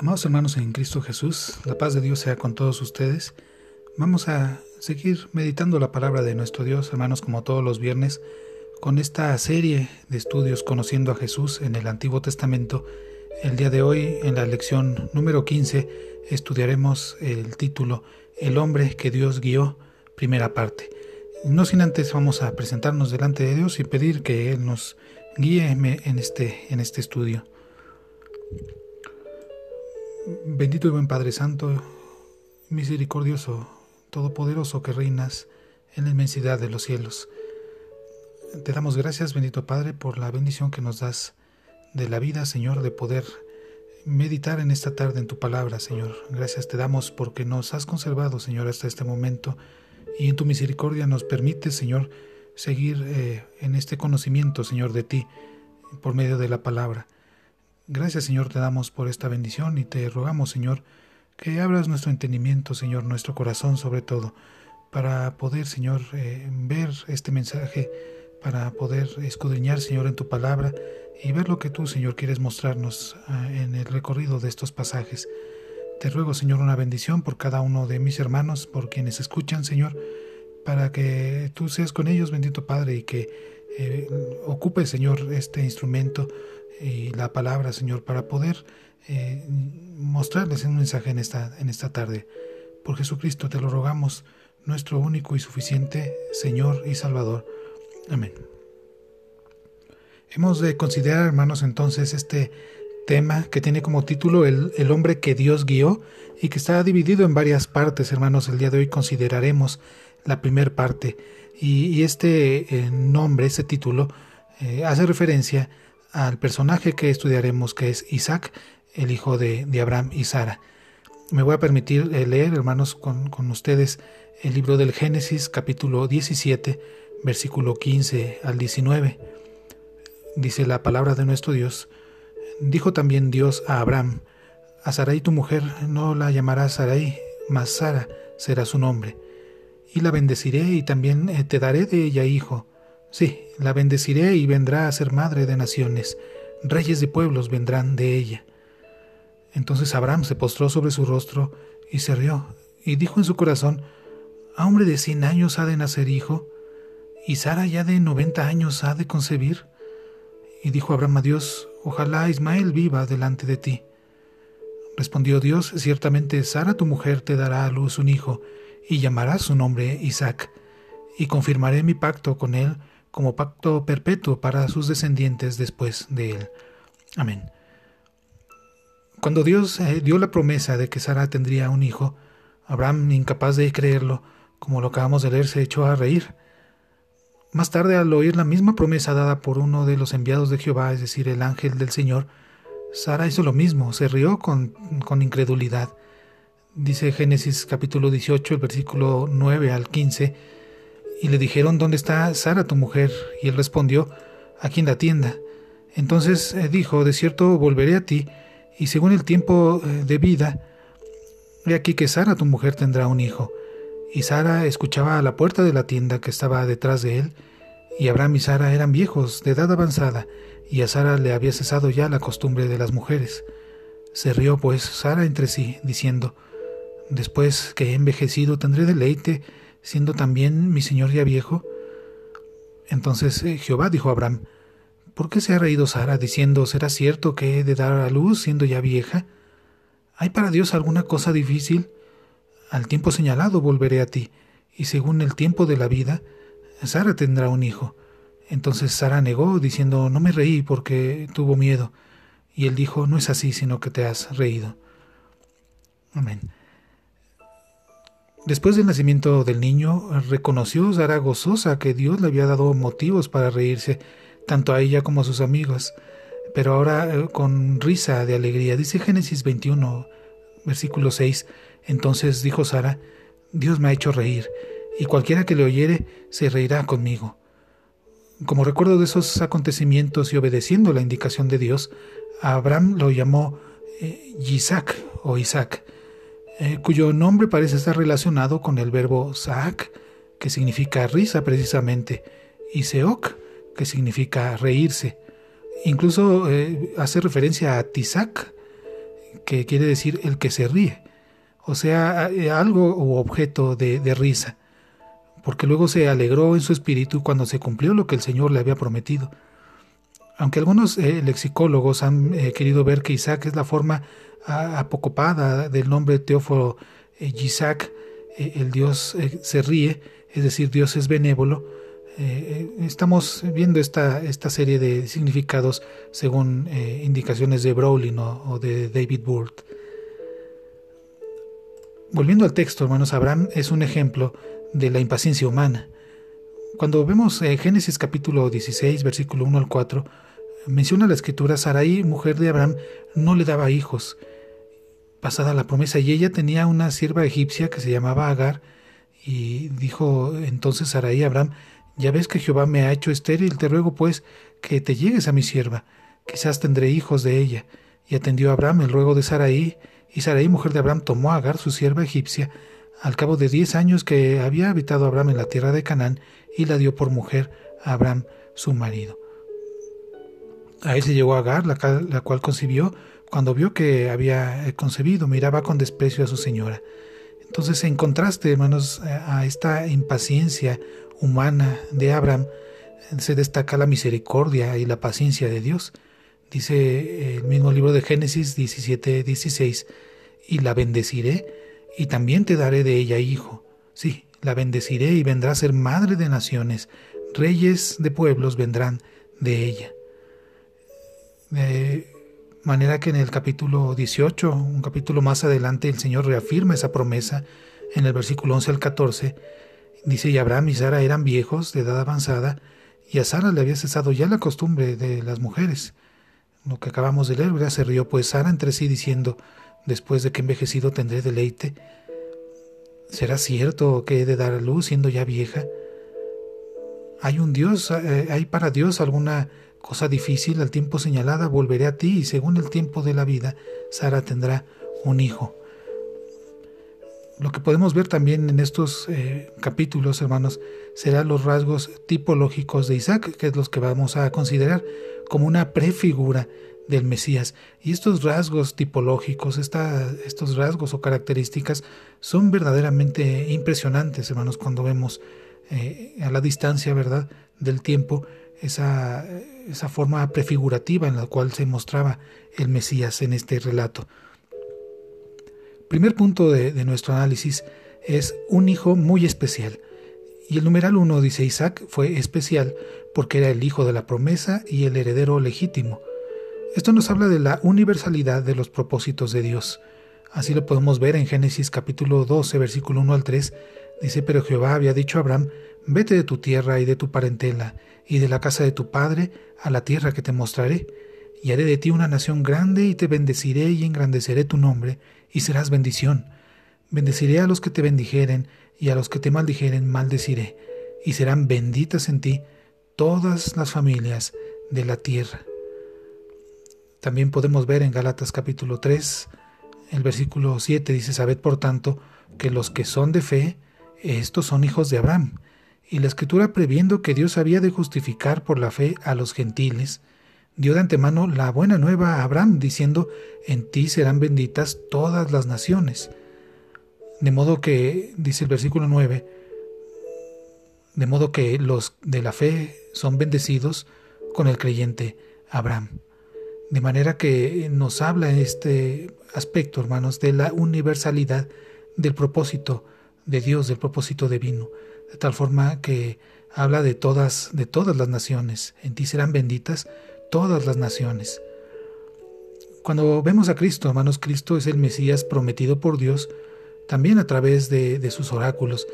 Amados hermanos en Cristo Jesús, la paz de Dios sea con todos ustedes. Vamos a seguir meditando la palabra de nuestro Dios, hermanos, como todos los viernes, con esta serie de estudios conociendo a Jesús en el Antiguo Testamento. El día de hoy, en la lección número 15, estudiaremos el título El hombre que Dios guió, primera parte. No sin antes vamos a presentarnos delante de Dios y pedir que Él nos guíe en este, en este estudio. Bendito y buen Padre Santo, misericordioso, todopoderoso que reinas en la inmensidad de los cielos. Te damos gracias, bendito Padre, por la bendición que nos das de la vida, Señor, de poder meditar en esta tarde en tu palabra, Señor. Gracias te damos porque nos has conservado, Señor, hasta este momento y en tu misericordia nos permite, Señor, seguir eh, en este conocimiento, Señor, de ti por medio de la palabra. Gracias Señor te damos por esta bendición y te rogamos Señor que abras nuestro entendimiento Señor, nuestro corazón sobre todo, para poder Señor eh, ver este mensaje, para poder escudriñar Señor en tu palabra y ver lo que tú Señor quieres mostrarnos ah, en el recorrido de estos pasajes. Te ruego Señor una bendición por cada uno de mis hermanos, por quienes escuchan Señor, para que tú seas con ellos, bendito Padre, y que eh, ocupe Señor este instrumento y la palabra, Señor, para poder eh, mostrarles un mensaje en esta, en esta tarde. Por Jesucristo te lo rogamos, nuestro único y suficiente Señor y Salvador. Amén. Hemos de considerar, hermanos, entonces este tema que tiene como título el, el, hombre que Dios guió y que está dividido en varias partes, hermanos. El día de hoy consideraremos la primera parte y, este eh, nombre, ese título, eh, hace referencia al personaje que estudiaremos, que es Isaac, el hijo de, Abraham y Sara. Me voy a permitir eh, leer, hermanos, con, con, ustedes el libro del Génesis, capítulo 17, versículo 15 al 19. Dice la palabra de nuestro Dios. Dijo también Dios a Abraham, a Sarai tu mujer no la llamarás Sarai, mas Sara será su nombre. Y la bendeciré y también eh, te daré de ella hijo Sí, la bendeciré y vendrá a ser madre de naciones, reyes de pueblos vendrán de ella. Entonces Abraham se postró sobre su rostro y se rió, y dijo en su corazón, ¿A hombre de cien años ha de nacer hijo? ¿Y Sara ya de noventa años ha de concebir? Y dijo Abraham a Dios, Ojalá Ismael viva delante de ti. Respondió Dios, Ciertamente Sara tu mujer te dará a luz un hijo, y llamarás su nombre Isaac, y confirmaré mi pacto con él como pacto perpetuo para sus descendientes después de él. Amén. Cuando Dios eh, dio la promesa de que Sara tendría un hijo, Abraham, incapaz de creerlo, como lo acabamos de leer, se echó a reír. Más tarde, al oír la misma promesa dada por uno de los enviados de Jehová, es decir, el ángel del Señor, Sara hizo lo mismo, se rió con, con incredulidad. Dice Génesis capítulo 18, el versículo 9 al 15, y le dijeron, ¿dónde está Sara tu mujer? Y él respondió, aquí en la tienda. Entonces eh, dijo, de cierto volveré a ti, y según el tiempo eh, de vida, he aquí que Sara tu mujer tendrá un hijo. Y Sara escuchaba a la puerta de la tienda que estaba detrás de él, y Abraham y Sara eran viejos, de edad avanzada, y a Sara le había cesado ya la costumbre de las mujeres. Se rió pues Sara entre sí, diciendo, Después que he envejecido tendré deleite, siendo también mi señor ya viejo? Entonces eh, Jehová dijo a Abraham, ¿por qué se ha reído Sara diciendo, ¿será cierto que he de dar a luz siendo ya vieja? ¿Hay para Dios alguna cosa difícil? Al tiempo señalado volveré a ti, y según el tiempo de la vida, Sara tendrá un hijo. Entonces Sara negó, diciendo, no me reí porque tuvo miedo. Y él dijo, no es así, sino que te has reído. Amén. Después del nacimiento del niño, reconoció Sara gozosa que Dios le había dado motivos para reírse, tanto a ella como a sus amigos, pero ahora eh, con risa de alegría. Dice Génesis 21, versículo 6. Entonces dijo Sara, Dios me ha hecho reír, y cualquiera que le oyere se reirá conmigo. Como recuerdo de esos acontecimientos y obedeciendo la indicación de Dios, Abraham lo llamó eh, Isaac o Isaac eh, cuyo nombre parece estar relacionado con el verbo saak, que significa risa precisamente, y seok, que significa reírse. Incluso eh, hace referencia a tisak, que quiere decir el que se ríe, o sea, algo u objeto de risa, porque luego se alegró en su espíritu cuando se cumplió lo que el Señor le había prometido. Aunque algunos eh, lexicólogos han eh, querido ver que Isaac es la forma apocopada del nombre Teóforo eh, Isaac, el Dios se ríe, es decir, Dios es benévolo, estamos viendo esta, esta serie de significados según indicaciones de Browning o, de David Burt. Volviendo al texto, hermanos, Abraham es un ejemplo de la impaciencia humana. Cuando vemos Génesis capítulo 16, versículo 1 al 4, Menciona la escritura, Sarai, mujer de Abraham, no le daba hijos. Pasada la promesa, y ella tenía una sierva egipcia que se llamaba Agar, y dijo entonces Sarai a Abraham, ya ves que Jehová me ha hecho estéril, te ruego pues que te llegues a mi sierva, quizás tendré hijos de ella. Y atendió Abraham el ruego de Sarai, y Sarai, mujer de Abraham, tomó a Agar, su sierva egipcia, al cabo de diez años que había habitado Abraham en la tierra de Canaán, y la dio por mujer a Abraham, su marido. A él se llegó Agar, la, la cual concibió, cuando vio que había eh, concebido, miraba con desprecio a su señora. Entonces, en contraste, hermanos, a esta impaciencia humana de Abraham, se destaca la misericordia y la paciencia de Dios. Dice el mismo libro de Génesis 17, 16, y la bendeciré, y también te daré de ella hijo. Sí, la bendeciré y vendrá a ser madre de naciones, reyes de pueblos vendrán de ella. De manera que en el capítulo 18, un capítulo más adelante, el Señor reafirma esa promesa en el versículo 11 al 14. Dice, y Abraham y Sara eran viejos, de edad avanzada, y a Sara le había cesado ya la costumbre de las mujeres. Lo que acabamos de leer. Se rió pues Sara entre sí diciendo, después de que envejecido tendré deleite. ¿Será cierto que he de dar a luz siendo ya vieja? ¿Hay un Dios, eh, hay para Dios alguna cosa difícil, al tiempo señalada volveré a ti y según el tiempo de la vida, Sara tendrá un hijo. Lo que podemos ver también en estos eh, capítulos, hermanos, serán los rasgos tipológicos de Isaac, que es los que vamos a considerar como una prefigura del Mesías. Y estos rasgos tipológicos, estos rasgos o características son verdaderamente impresionantes, hermanos, cuando vemos eh, a la distancia, ¿verdad?, del tiempo esa, esa forma prefigurativa en la cual se mostraba el Mesías en este relato. Primer punto de, nuestro análisis es un hijo muy especial. Y el numeral 1 dice Isaac fue especial porque era el hijo de la promesa y el heredero legítimo. Esto nos habla de la universalidad de los propósitos de Dios. Así lo podemos ver en Génesis capítulo 12, versículo 1 al 3. Dice, pero Jehová había dicho a Abraham, vete de tu tierra y de tu parentela y de la casa de tu padre a la tierra que te mostraré, y haré de ti una nación grande y te bendeciré y engrandeceré tu nombre, y serás bendición. Bendeciré a los que te bendijeren, y a los que te maldijeren maldeciré, y serán benditas en ti todas las familias de la tierra. También podemos ver en Galatas capítulo 3, el versículo 7 dice, Sabed por tanto que los que son de fe, estos son hijos de Abraham y la escritura previendo que Dios había de justificar por la fe a los gentiles, dio de antemano la buena nueva a Abraham, diciendo, en ti serán benditas todas las naciones. De modo que, dice el versículo 9, de modo que los de la fe son bendecidos con el creyente Abraham. De manera que nos habla este aspecto, hermanos, de la universalidad del propósito de Dios, del propósito divino de tal forma que habla de todas, de todas las naciones. En ti serán benditas todas las naciones. Cuando vemos a Cristo, hermanos, Cristo es el Mesías prometido por Dios, también a través de, sus oráculos.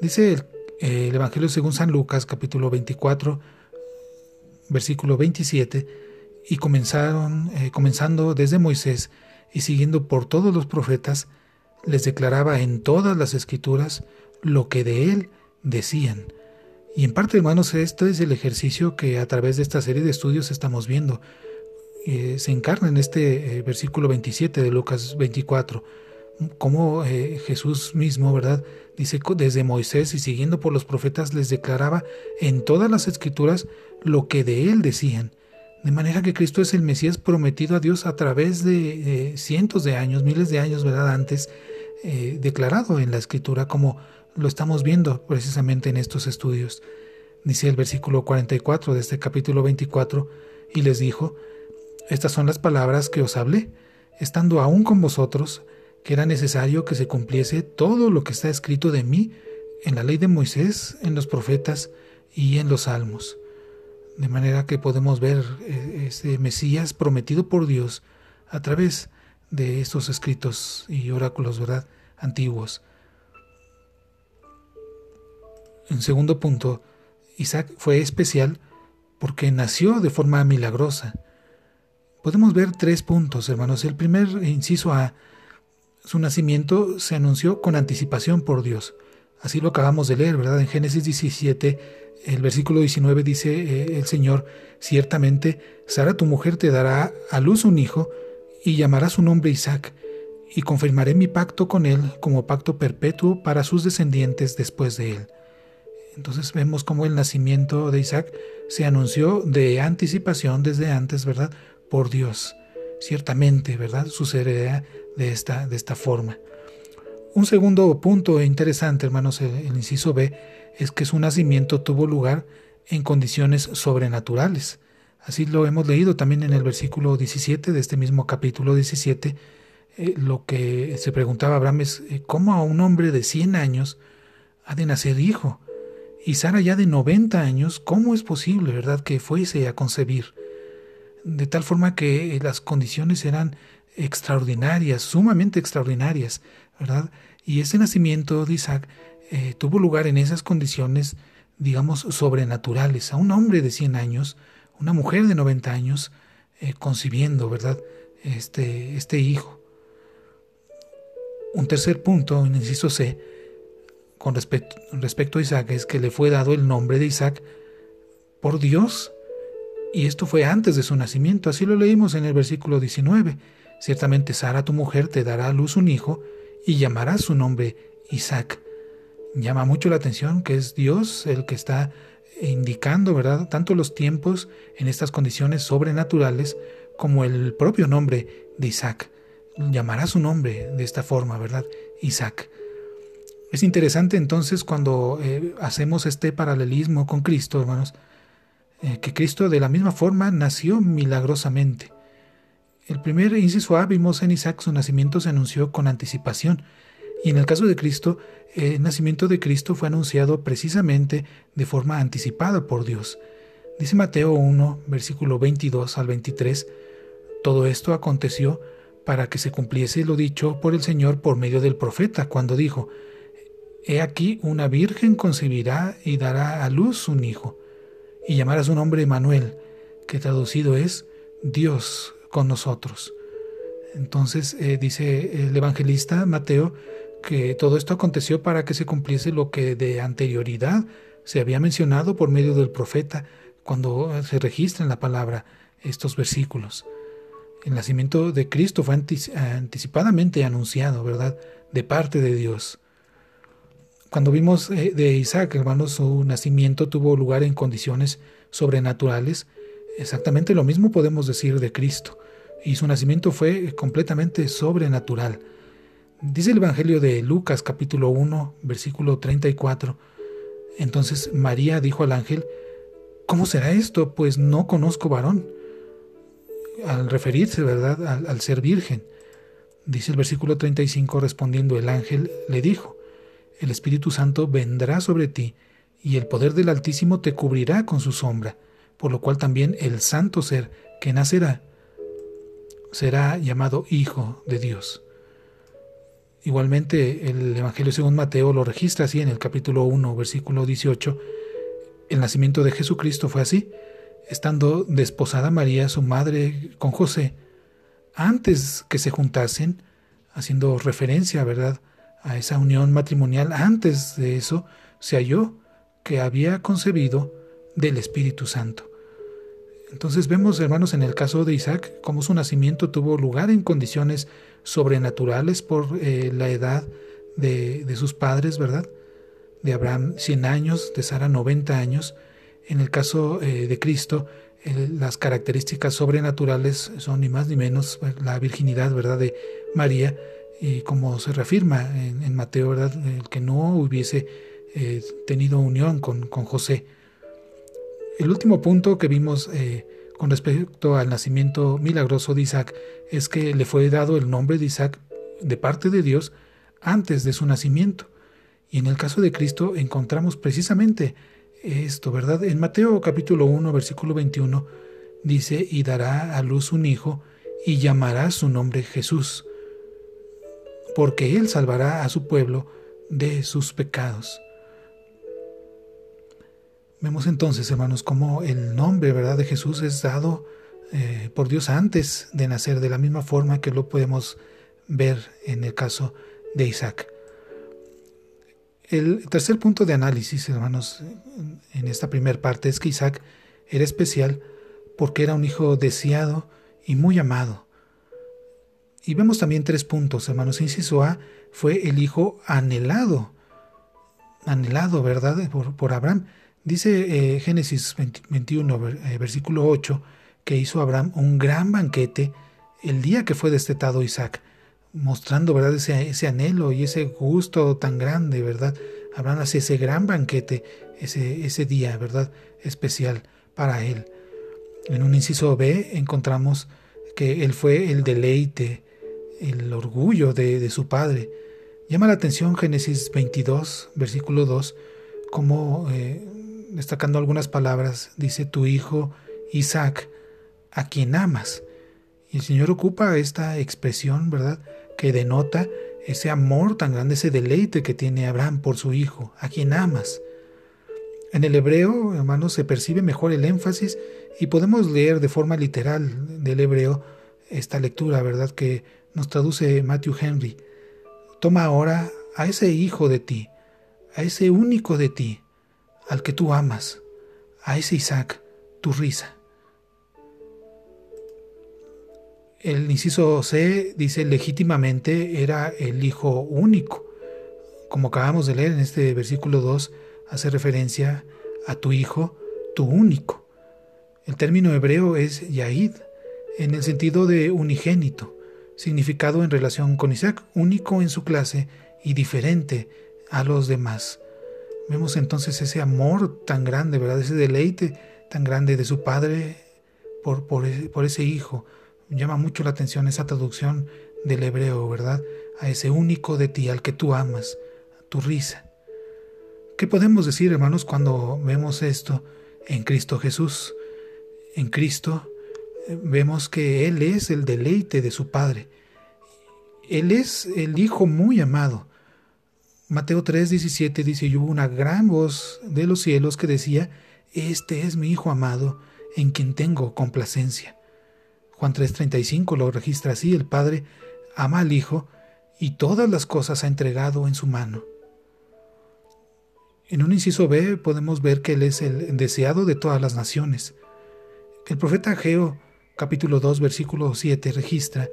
Dice el, Evangelio según San Lucas, capítulo 24, versículo 27, y comenzaron, eh, comenzando desde Moisés y siguiendo por todos los profetas, les declaraba en todas las escrituras lo que de él decían. Y en parte, hermanos, este es el ejercicio que a través de esta serie de estudios estamos viendo. Eh, se encarna en este eh, versículo 27 de Lucas 24, como eh, Jesús mismo, ¿verdad? Dice, desde Moisés y siguiendo por los profetas les declaraba en todas las escrituras lo que de él decían. De manera que Cristo es el Mesías prometido a Dios a través de cientos de años, miles de años, ¿verdad? Antes declarado en la Escritura, como lo estamos viendo precisamente en estos estudios. Dice el versículo 44 de este capítulo 24, y les dijo, estas son las palabras que os hablé, estando aún con vosotros, que era necesario que se cumpliese todo lo que está escrito de mí en la ley de Moisés, en los profetas y en los salmos. De manera que podemos ver eh, ese Mesías prometido por Dios a través de estos escritos y oráculos, ¿verdad? Antiguos. En segundo punto, Isaac fue especial porque nació de forma milagrosa. Podemos ver tres puntos, hermanos. El primer inciso A, su nacimiento se anunció con anticipación por Dios. Así lo acabamos de leer, ¿verdad? En Génesis 17, el versículo 19 dice eh, el Señor, ciertamente Sara tu mujer te dará a luz un hijo y llamará su nombre Isaac, y confirmaré mi pacto con él como pacto perpetuo para sus descendientes después de él. Entonces vemos cómo el nacimiento de Isaac se anunció de anticipación desde antes, ¿verdad? Por Dios. Ciertamente, ¿verdad? Sucederá de esta, de esta forma. Un segundo punto interesante, hermanos, el, el inciso B, es que su nacimiento tuvo lugar en condiciones sobrenaturales. Así lo hemos leído también en el versículo 17 de este mismo capítulo 17. Eh, lo que se preguntaba Abraham es, eh, ¿cómo a un hombre de 100 años ha de nacer hijo? Y Sara ya de 90 años, ¿cómo es posible, verdad, que fuese a concebir? De tal forma que eh, las condiciones eran extraordinarias, sumamente extraordinarias, ¿verdad? Y ese nacimiento de Isaac tuvo lugar en esas condiciones, digamos, sobrenaturales. A un hombre de 100 años, una mujer de 90 años eh, concibiendo, ¿verdad? Este, este hijo. Un tercer punto, en inciso C, con respecto, respecto a Isaac, es que le fue dado el nombre de Isaac por Dios, y esto fue antes de su nacimiento, así lo leímos en el versículo 19. Ciertamente Sara, tu mujer, te dará a luz un hijo, y llamará su nombre Isaac. Llama mucho la atención que es Dios el que está indicando, ¿verdad?, tanto los tiempos en estas condiciones sobrenaturales como el propio nombre de Isaac. Llamará su nombre de esta forma, ¿verdad? Isaac. Es interesante entonces cuando eh, hacemos este paralelismo con Cristo, hermanos, eh, que Cristo de la misma forma nació milagrosamente. El primer inciso A vimos en Isaac su nacimiento se anunció con anticipación, y en el caso de Cristo, el nacimiento de Cristo fue anunciado precisamente de forma anticipada por Dios. Dice Mateo 1, versículo 22 al 23, todo esto aconteció para que se cumpliese lo dicho por el Señor por medio del profeta, cuando dijo, He aquí una virgen concebirá y dará a luz un hijo, y llamará su nombre Manuel, que traducido es Dios con nosotros. Entonces eh, dice el evangelista Mateo que todo esto aconteció para que se cumpliese lo que de anterioridad se había mencionado por medio del profeta cuando se registra en la palabra estos versículos. El nacimiento de Cristo fue anticipadamente anunciado, ¿verdad?, de parte de Dios. Cuando vimos eh, de Isaac, hermanos, su nacimiento tuvo lugar en condiciones sobrenaturales, exactamente lo mismo podemos decir de Cristo, y su nacimiento fue completamente sobrenatural. Dice el Evangelio de Lucas capítulo 1, versículo 34. Entonces María dijo al ángel, ¿cómo será esto? Pues no conozco varón. Al referirse, ¿verdad?, al, al ser virgen. Dice el versículo 35, respondiendo el ángel, le dijo, el Espíritu Santo vendrá sobre ti, y el poder del Altísimo te cubrirá con su sombra, por lo cual también el santo ser que nacerá será llamado Hijo de Dios. Igualmente el Evangelio según Mateo lo registra así en el capítulo 1, versículo 18. El nacimiento de Jesucristo fue así, estando desposada María, su madre, con José, antes que se juntasen, haciendo referencia, ¿verdad?, a esa unión matrimonial, antes de eso se halló que había concebido del Espíritu Santo. Entonces vemos, hermanos, en el caso de Isaac, cómo su nacimiento tuvo lugar en condiciones sobrenaturales por eh, la edad de, sus padres, ¿verdad? De Abraham 100 años, de Sara 90 años. En el caso eh, de Cristo, las características sobrenaturales son ni más ni menos la virginidad, ¿verdad?, de María, y como se reafirma en, Mateo, ¿verdad?, el que no hubiese eh, tenido unión con, José. El último punto que vimos eh, con respecto al nacimiento milagroso de Isaac es que le fue dado el nombre de Isaac de parte de Dios antes de su nacimiento. Y en el caso de Cristo encontramos precisamente esto, ¿verdad? En Mateo capítulo 1, versículo 21 dice, y dará a luz un hijo y llamará su nombre Jesús, porque él salvará a su pueblo de sus pecados. Vemos entonces, hermanos, cómo el nombre, ¿verdad?, de Jesús es dado eh, por Dios antes de nacer, de la misma forma que lo podemos ver en el caso de Isaac. El tercer punto de análisis, hermanos, en esta primera parte es que Isaac era especial porque era un hijo deseado y muy amado. Y vemos también tres puntos, hermanos. Inciso A fue el hijo anhelado, anhelado, ¿verdad?, por, Abraham. Dice eh, Génesis 21, eh, versículo 8, que hizo Abraham un gran banquete el día que fue destetado Isaac mostrando, ¿verdad? Ese, ese anhelo y ese gusto tan grande, ¿verdad? Abraham hace ese gran banquete ese, ese día, ¿verdad? Especial para él. En un inciso B encontramos que él fue el deleite, el orgullo de, su padre. Llama la atención Génesis 22, versículo 2, como eh, destacando algunas palabras, dice tu hijo Isaac, a quien amas. Y el Señor ocupa esta expresión, ¿verdad? Que denota ese amor tan grande, ese deleite que tiene Abraham por su hijo, a quien amas. En el hebreo, hermanos, se percibe mejor el énfasis y podemos leer de forma literal del hebreo esta lectura, ¿verdad? Que nos traduce Matthew Henry. Toma ahora a ese hijo de ti, a ese único de ti, al que tú amas, a ese Isaac, tu risa. El inciso C dice legítimamente era el hijo único. Como acabamos de leer en este versículo 2, hace referencia a tu hijo, tu único. El término hebreo es Yahid, en el sentido de unigénito, significado en relación con Isaac, único en su clase y diferente a los demás. Vemos entonces ese amor tan grande, ¿verdad? Ese deleite tan grande de su padre por, por, por ese hijo, llama mucho la atención esa traducción del hebreo, ¿verdad? A ese único de ti, al que tú amas, tu risa. ¿Qué podemos decir, hermanos, cuando vemos esto en Cristo Jesús? En Cristo vemos que Él es el deleite de su Padre. Él es el Hijo muy amado. Mateo 3:17 dice, y hubo una gran voz de los cielos que decía, Este es mi Hijo amado, en quien tengo complacencia. Juan 3:35 lo registra así, el Padre ama al Hijo y todas las cosas ha entregado en su mano. En un inciso B podemos ver que Él es el deseado de todas las naciones. El profeta Ageo capítulo 2 versículo 7 registra,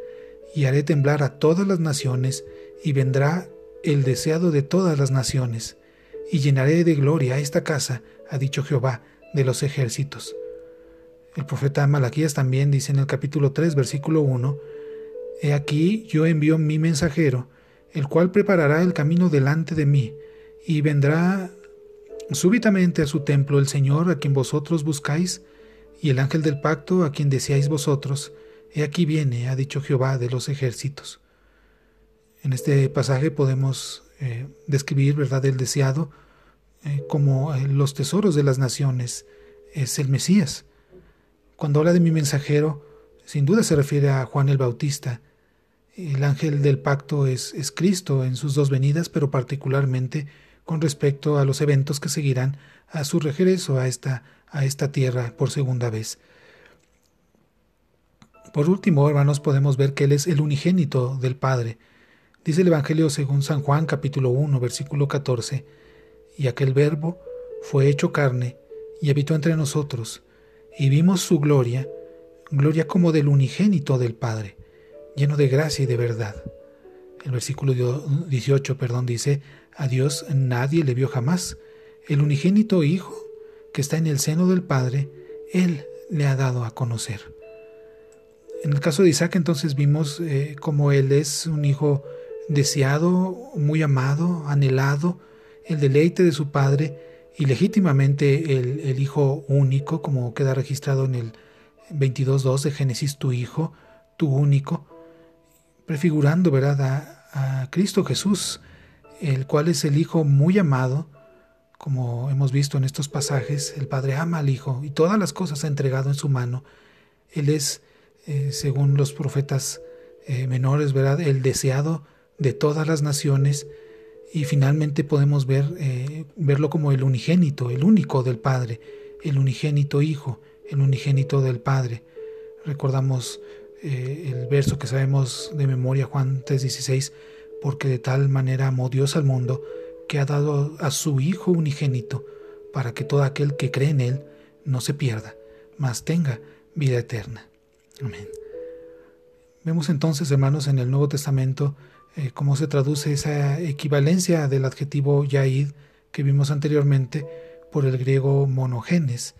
y haré temblar a todas las naciones, y vendrá el deseado de todas las naciones, y llenaré de gloria esta casa, ha dicho Jehová de los ejércitos. El profeta Malaquías también dice en el capítulo 3, versículo 1, He aquí yo envío mi mensajero, el cual preparará el camino delante de mí, y vendrá súbitamente a su templo el Señor a quien vosotros buscáis, y el ángel del pacto a quien deseáis vosotros. He aquí viene, ha dicho Jehová de los ejércitos. En este pasaje podemos eh, describir, ¿verdad?, el deseado eh, como eh, los tesoros de las naciones. Es el Mesías. Cuando habla de mi mensajero, sin duda se refiere a Juan el Bautista. El ángel del pacto es, es Cristo en sus dos venidas, pero particularmente con respecto a los eventos que seguirán a su regreso a esta, a esta tierra por segunda vez. Por último, hermanos, podemos ver que Él es el unigénito del Padre. Dice el Evangelio según San Juan capítulo 1 versículo 14, y aquel verbo fue hecho carne y habitó entre nosotros, y vimos su gloria, gloria como del unigénito del Padre, lleno de gracia y de verdad. El versículo 18, perdón, dice, a Dios nadie le vio jamás. El unigénito Hijo, que está en el seno del Padre, Él le ha dado a conocer. En el caso de Isaac entonces vimos eh, como él es un hijo deseado, muy amado, anhelado, el deleite de su padre y legítimamente el, hijo único, como queda registrado en el 22.2 de Génesis, tu hijo, tu único, prefigurando ¿verdad? A Cristo Jesús, el cual es el hijo muy amado, como hemos visto en estos pasajes, el Padre ama al Hijo y todas las cosas ha entregado en su mano. Él es, eh, según los profetas eh, menores, ¿verdad? El deseado de todas las naciones y finalmente podemos ver, eh, verlo como el unigénito, el único del Padre, el unigénito Hijo, el unigénito del Padre. Recordamos el verso que sabemos de memoria, Juan 3:16, porque de tal manera amó Dios al mundo, que ha dado a su Hijo unigénito, para que todo aquel que cree en Él no se pierda, mas tenga vida eterna. Amén. Vemos entonces, hermanos, en el Nuevo Testamento eh, cómo se traduce esa equivalencia del adjetivo yaid que vimos anteriormente por el griego monogenes,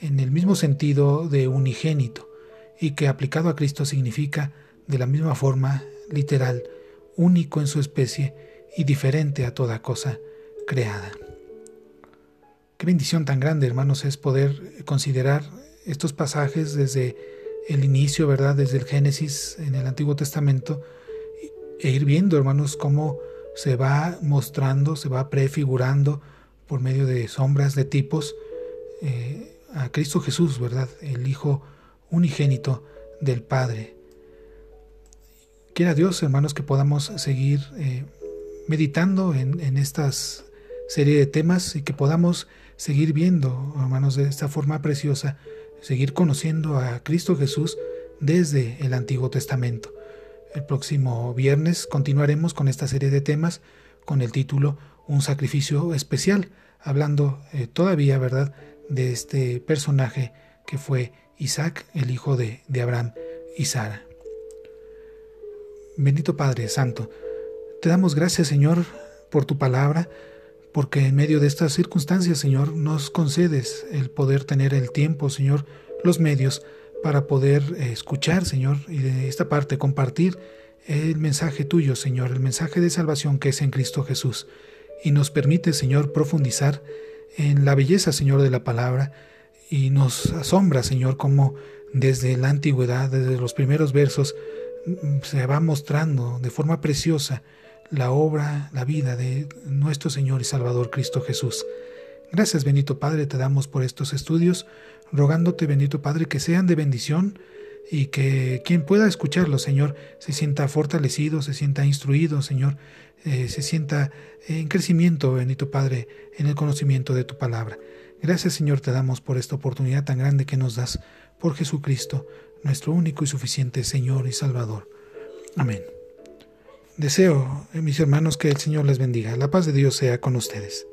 en el mismo sentido de unigénito, y que aplicado a Cristo significa de la misma forma literal, único en su especie y diferente a toda cosa creada. Qué bendición tan grande, hermanos, es poder considerar estos pasajes desde el inicio, ¿verdad? Desde el Génesis en el Antiguo Testamento e ir viendo, hermanos, cómo se va mostrando, se va prefigurando por medio de sombras, de tipos, eh, a Cristo Jesús, ¿verdad? El Hijo unigénito del Padre. Quiera Dios, hermanos, que podamos seguir eh, meditando en, estas serie de temas y que podamos seguir viendo, hermanos, de esta forma preciosa, seguir conociendo a Cristo Jesús desde el Antiguo Testamento. El próximo viernes continuaremos con esta serie de temas con el título Un sacrificio especial, hablando eh, todavía, ¿verdad?, de este personaje que fue Isaac, el hijo de, de Abraham y Sara. Bendito Padre Santo, te damos gracias, Señor, por tu palabra, porque en medio de estas circunstancias, Señor, nos concedes el poder tener el tiempo, Señor, los medios para poder eh, escuchar, Señor, y de esta parte compartir el mensaje tuyo, Señor, el mensaje de salvación que es en Cristo Jesús. Y nos permite, Señor, profundizar en la belleza, Señor, de la palabra, y nos asombra, Señor, como desde la antigüedad, desde los primeros versos, se va mostrando de forma preciosa la obra, la vida de nuestro Señor y Salvador Cristo Jesús. Gracias, bendito Padre, te damos por estos estudios, rogándote, bendito Padre, que sean de bendición y que quien pueda escucharlo, Señor, se sienta fortalecido, se sienta instruido, Señor, eh, se sienta en crecimiento, bendito Padre, en el conocimiento de tu palabra. Gracias, Señor, te damos por esta oportunidad tan grande que nos das, por Jesucristo, nuestro único y suficiente Señor y Salvador. Amén. Deseo, mis hermanos, que el Señor les bendiga. La paz de Dios sea con ustedes.